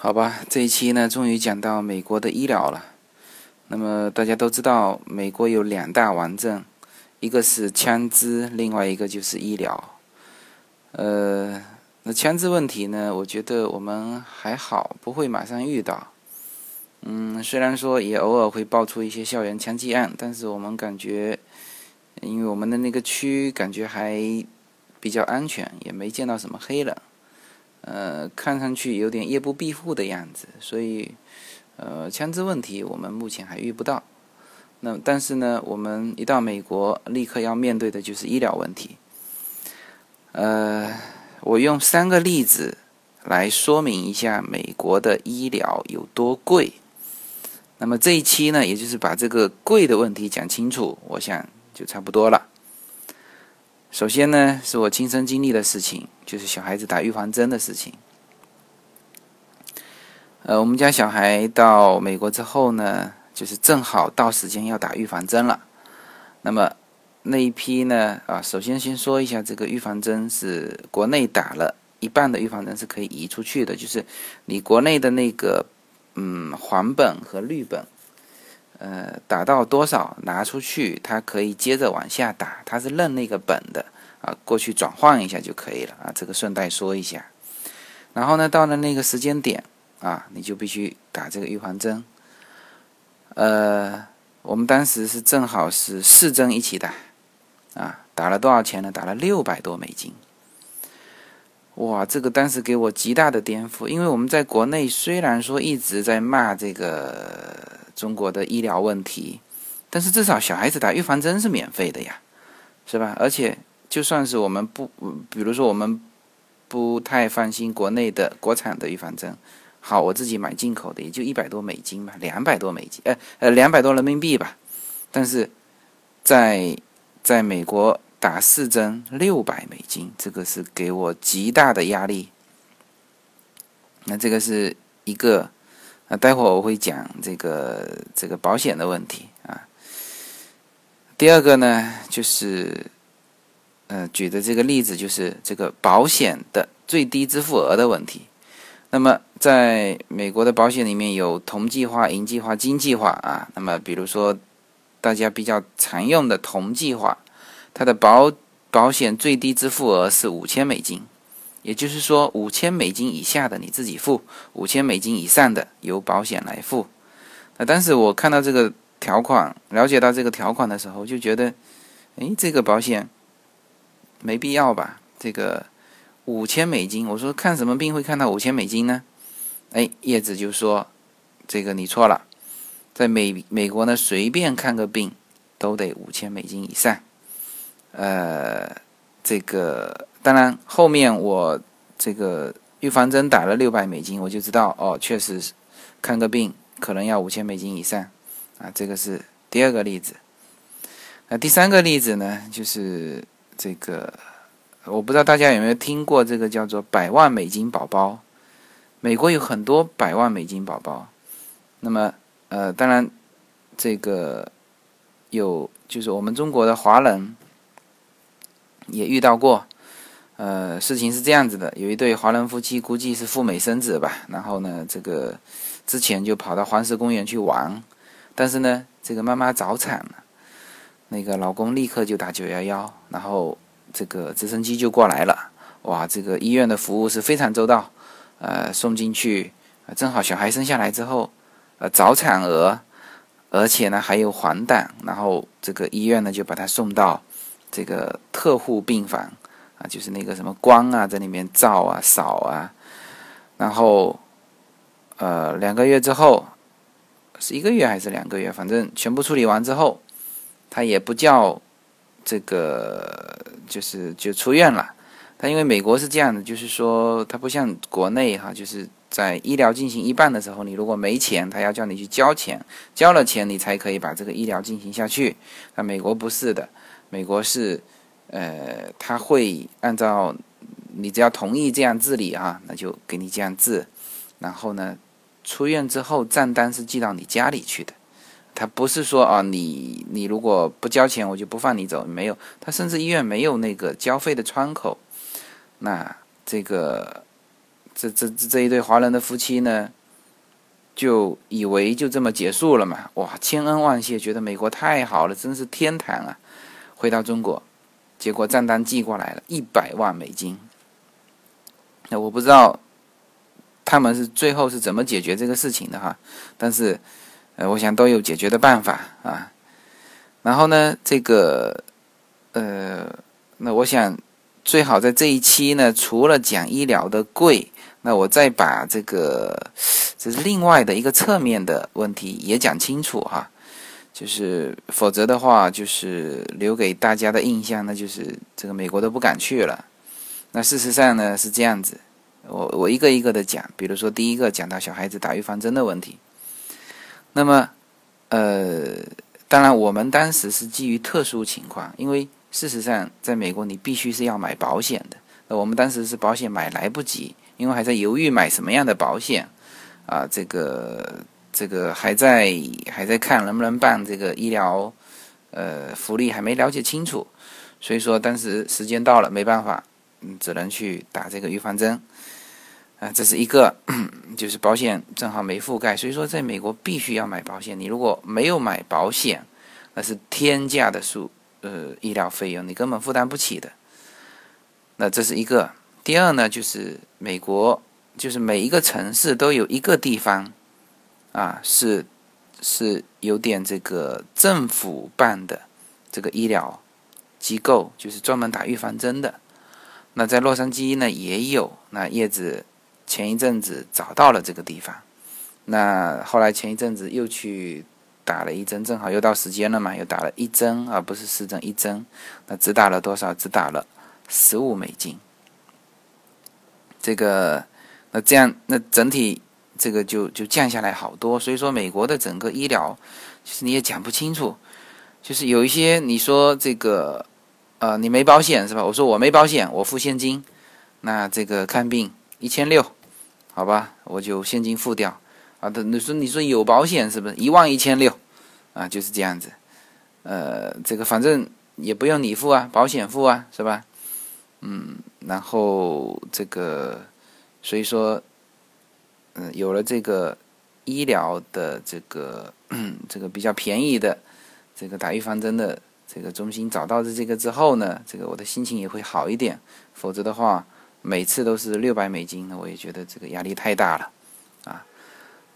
好吧，这一期呢，终于讲到美国的医疗了。那么大家都知道，美国有两大顽症，一个是枪支，另外一个就是医疗。呃，那枪支问题呢，我觉得我们还好，不会马上遇到。嗯，虽然说也偶尔会爆出一些校园枪击案，但是我们感觉，因为我们的那个区感觉还比较安全，也没见到什么黑人。呃，看上去有点夜不闭户的样子，所以，呃，枪支问题我们目前还遇不到。那但是呢，我们一到美国，立刻要面对的就是医疗问题。呃，我用三个例子来说明一下美国的医疗有多贵。那么这一期呢，也就是把这个贵的问题讲清楚，我想就差不多了。首先呢，是我亲身经历的事情，就是小孩子打预防针的事情。呃，我们家小孩到美国之后呢，就是正好到时间要打预防针了。那么那一批呢，啊，首先先说一下，这个预防针是国内打了一半的预防针是可以移出去的，就是你国内的那个嗯黄本和绿本。呃，打到多少拿出去，它可以接着往下打，它是认那个本的啊，过去转换一下就可以了啊。这个顺带说一下。然后呢，到了那个时间点啊，你就必须打这个预防针。呃，我们当时是正好是四针一起打啊，打了多少钱呢？打了六百多美金。哇，这个当时给我极大的颠覆，因为我们在国内虽然说一直在骂这个。中国的医疗问题，但是至少小孩子打预防针是免费的呀，是吧？而且就算是我们不，比如说我们不太放心国内的国产的预防针，好，我自己买进口的也就一百多美金吧，两百多美金，呃呃，两百多人民币吧。但是在在美国打四针六百美金，这个是给我极大的压力。那这个是一个。那待会儿我会讲这个这个保险的问题啊。第二个呢，就是呃举的这个例子就是这个保险的最低支付额的问题。那么在美国的保险里面有同计划、银计划、金计划啊。那么比如说大家比较常用的同计划，它的保保险最低支付额是五千美金。也就是说，五千美金以下的你自己付，五千美金以上的由保险来付。那当时我看到这个条款，了解到这个条款的时候，就觉得，哎，这个保险没必要吧？这个五千美金，我说看什么病会看到五千美金呢？哎，叶子就说，这个你错了，在美美国呢，随便看个病都得五千美金以上。呃，这个。当然，后面我这个预防针打了六百美金，我就知道哦，确实看个病可能要五千美金以上啊。这个是第二个例子。那第三个例子呢，就是这个，我不知道大家有没有听过这个叫做“百万美金宝宝”。美国有很多百万美金宝宝。那么，呃，当然这个有，就是我们中国的华人也遇到过。呃，事情是这样子的，有一对华人夫妻，估计是赴美生子吧。然后呢，这个之前就跑到黄石公园去玩，但是呢，这个妈妈早产了，那个老公立刻就打九幺幺，然后这个直升机就过来了。哇，这个医院的服务是非常周到，呃，送进去，正好小孩生下来之后，呃，早产儿，而且呢还有黄疸，然后这个医院呢就把他送到这个特护病房。啊，就是那个什么光啊，在里面照啊、扫啊，然后，呃，两个月之后，是一个月还是两个月？反正全部处理完之后，他也不叫这个，就是就出院了。他因为美国是这样的，就是说他不像国内哈，就是在医疗进行一半的时候，你如果没钱，他要叫你去交钱，交了钱你才可以把这个医疗进行下去。那美国不是的，美国是。呃，他会按照你只要同意这样治理啊，那就给你这样治。然后呢，出院之后账单是寄到你家里去的。他不是说啊，你你如果不交钱，我就不放你走。没有，他甚至医院没有那个交费的窗口。那这个这这这一对华人的夫妻呢，就以为就这么结束了嘛？哇，千恩万谢，觉得美国太好了，真是天堂啊！回到中国，结果账单寄过来了，一百万美金。那我不知道他们是最后是怎么解决这个事情的哈，但是呃，我想都有解决的办法啊。然后呢，这个呃，那我想最好在这一期呢，除了讲医疗的贵，那我再把这个这是另外的一个侧面的问题也讲清楚哈。就是否则的话，就是留给大家的印象，那就是这个美国都不敢去了。那事实上呢是这样子，我我一个一个的讲，比如说第一个讲到小孩子打预防针的问题，那么呃，当然我们当时是基于特殊情况，因为事实上在美国你必须是要买保险的，那我们当时是保险买来不及，因为还在犹豫买什么样的保险啊，这个。这个还在还在看能不能办这个医疗，呃，福利还没了解清楚，所以说当时时间到了，没办法，嗯，只能去打这个预防针，啊，这是一个，就是保险正好没覆盖，所以说在美国必须要买保险，你如果没有买保险，那是天价的数，呃，医疗费用你根本负担不起的。那这是一个，第二呢，就是美国就是每一个城市都有一个地方。啊，是是有点这个政府办的这个医疗机构，就是专门打预防针的。那在洛杉矶呢也有。那叶子前一阵子找到了这个地方，那后来前一阵子又去打了一针，正好又到时间了嘛，又打了一针，而不是四针一针。那只打了多少？只打了十五美金。这个，那这样，那整体。这个就就降下来好多，所以说美国的整个医疗，其实你也讲不清楚，就是有一些你说这个，呃，你没保险是吧？我说我没保险，我付现金，那这个看病一千六，好吧，我就现金付掉啊。等你说你说有保险是不是一万一千六啊？就是这样子，呃，这个反正也不用你付啊，保险付啊，是吧？嗯，然后这个，所以说。嗯，有了这个医疗的这个这个比较便宜的这个打预防针的这个中心找到的这个之后呢，这个我的心情也会好一点。否则的话，每次都是六百美金，那我也觉得这个压力太大了啊。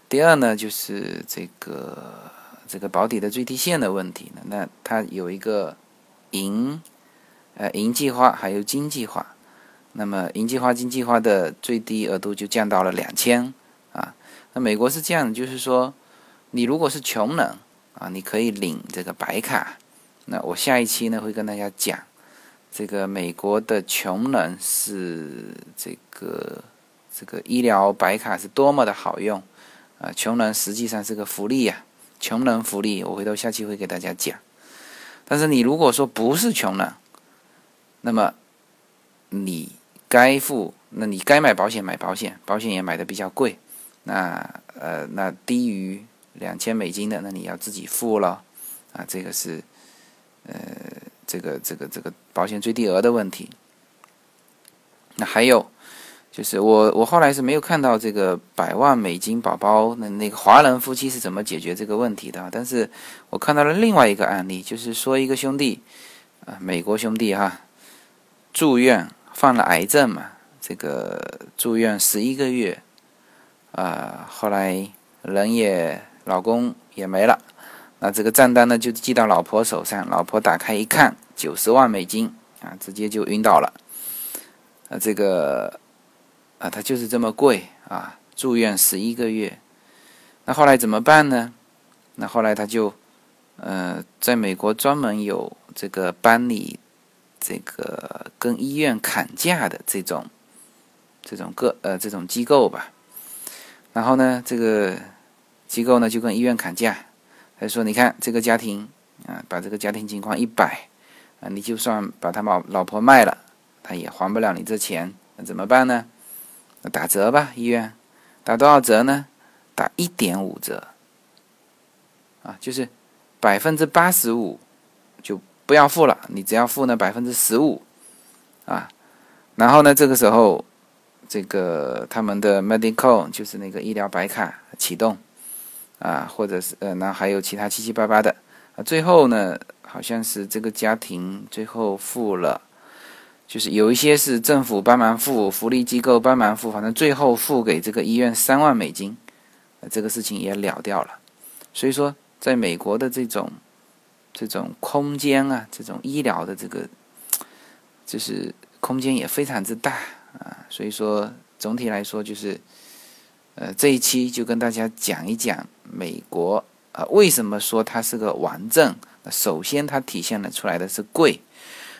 第二呢，就是这个这个保底的最低线的问题呢，那它有一个银呃银计划还有金计划，那么银计划金计划的最低额度就降到了两千。那美国是这样就是说，你如果是穷人啊，你可以领这个白卡。那我下一期呢会跟大家讲，这个美国的穷人是这个这个医疗白卡是多么的好用啊！穷人实际上是个福利呀，穷人福利，我回头下期会给大家讲。但是你如果说不是穷人，那么你该付，那你该买保险买保险，保险也买的比较贵。那呃，那低于两千美金的，那你要自己付了，啊，这个是呃，这个这个这个保险最低额的问题。那还有就是我我后来是没有看到这个百万美金宝宝那那个华人夫妻是怎么解决这个问题的，但是我看到了另外一个案例，就是说一个兄弟啊，美国兄弟哈，住院犯了癌症嘛，这个住院十一个月。啊，后来人也老公也没了，那这个账单呢就寄到老婆手上，老婆打开一看，九十万美金啊，直接就晕倒了。啊，这个啊，他就是这么贵啊，住院十一个月。那后来怎么办呢？那后来他就呃，在美国专门有这个帮你这个跟医院砍价的这种这种个呃这种机构吧。然后呢，这个机构呢就跟医院砍价，他说：“你看这个家庭啊，把这个家庭情况一摆啊，你就算把他老老婆卖了，他也还不了你这钱，那怎么办呢？那打折吧，医院打多少折呢？打一点五折啊，就是百分之八十五就不要付了，你只要付呢百分之十五啊。然后呢，这个时候这个他们的 medical 就是那个医疗白卡启动啊，或者是呃，那还有其他七七八八的啊。最后呢，好像是这个家庭最后付了，就是有一些是政府帮忙付，福利机构帮忙付，反正最后付给这个医院三万美金，这个事情也了掉了。所以说，在美国的这种这种空间啊，这种医疗的这个就是空间也非常之大。啊，所以说总体来说就是，呃，这一期就跟大家讲一讲美国啊，为什么说它是个王政？首先，它体现了出来的是贵。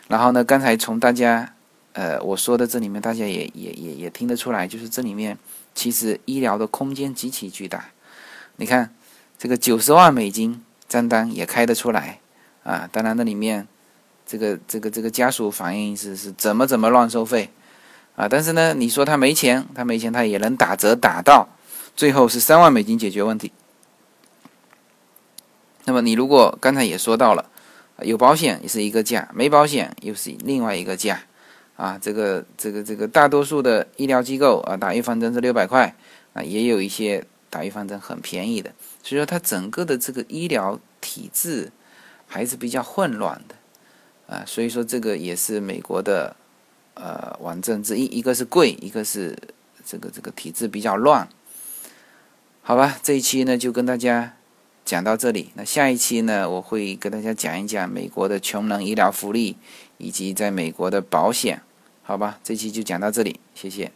然后呢，刚才从大家呃我说的这里面，大家也也也也听得出来，就是这里面其实医疗的空间极其巨大。你看这个九十万美金账单也开得出来啊，当然那里面这个这个这个家属反映是是怎么怎么乱收费。啊，但是呢，你说他没钱，他没钱，他也能打折打到，最后是三万美金解决问题。那么你如果刚才也说到了，有保险也是一个价，没保险又是另外一个价，啊，这个这个这个大多数的医疗机构啊，打预防针是六百块，啊，也有一些打预防针很便宜的，所以说它整个的这个医疗体制还是比较混乱的，啊，所以说这个也是美国的。呃，玩政之一，一个是贵，一个是这个这个体制比较乱，好吧？这一期呢就跟大家讲到这里，那下一期呢我会跟大家讲一讲美国的穷人医疗福利以及在美国的保险，好吧？这期就讲到这里，谢谢。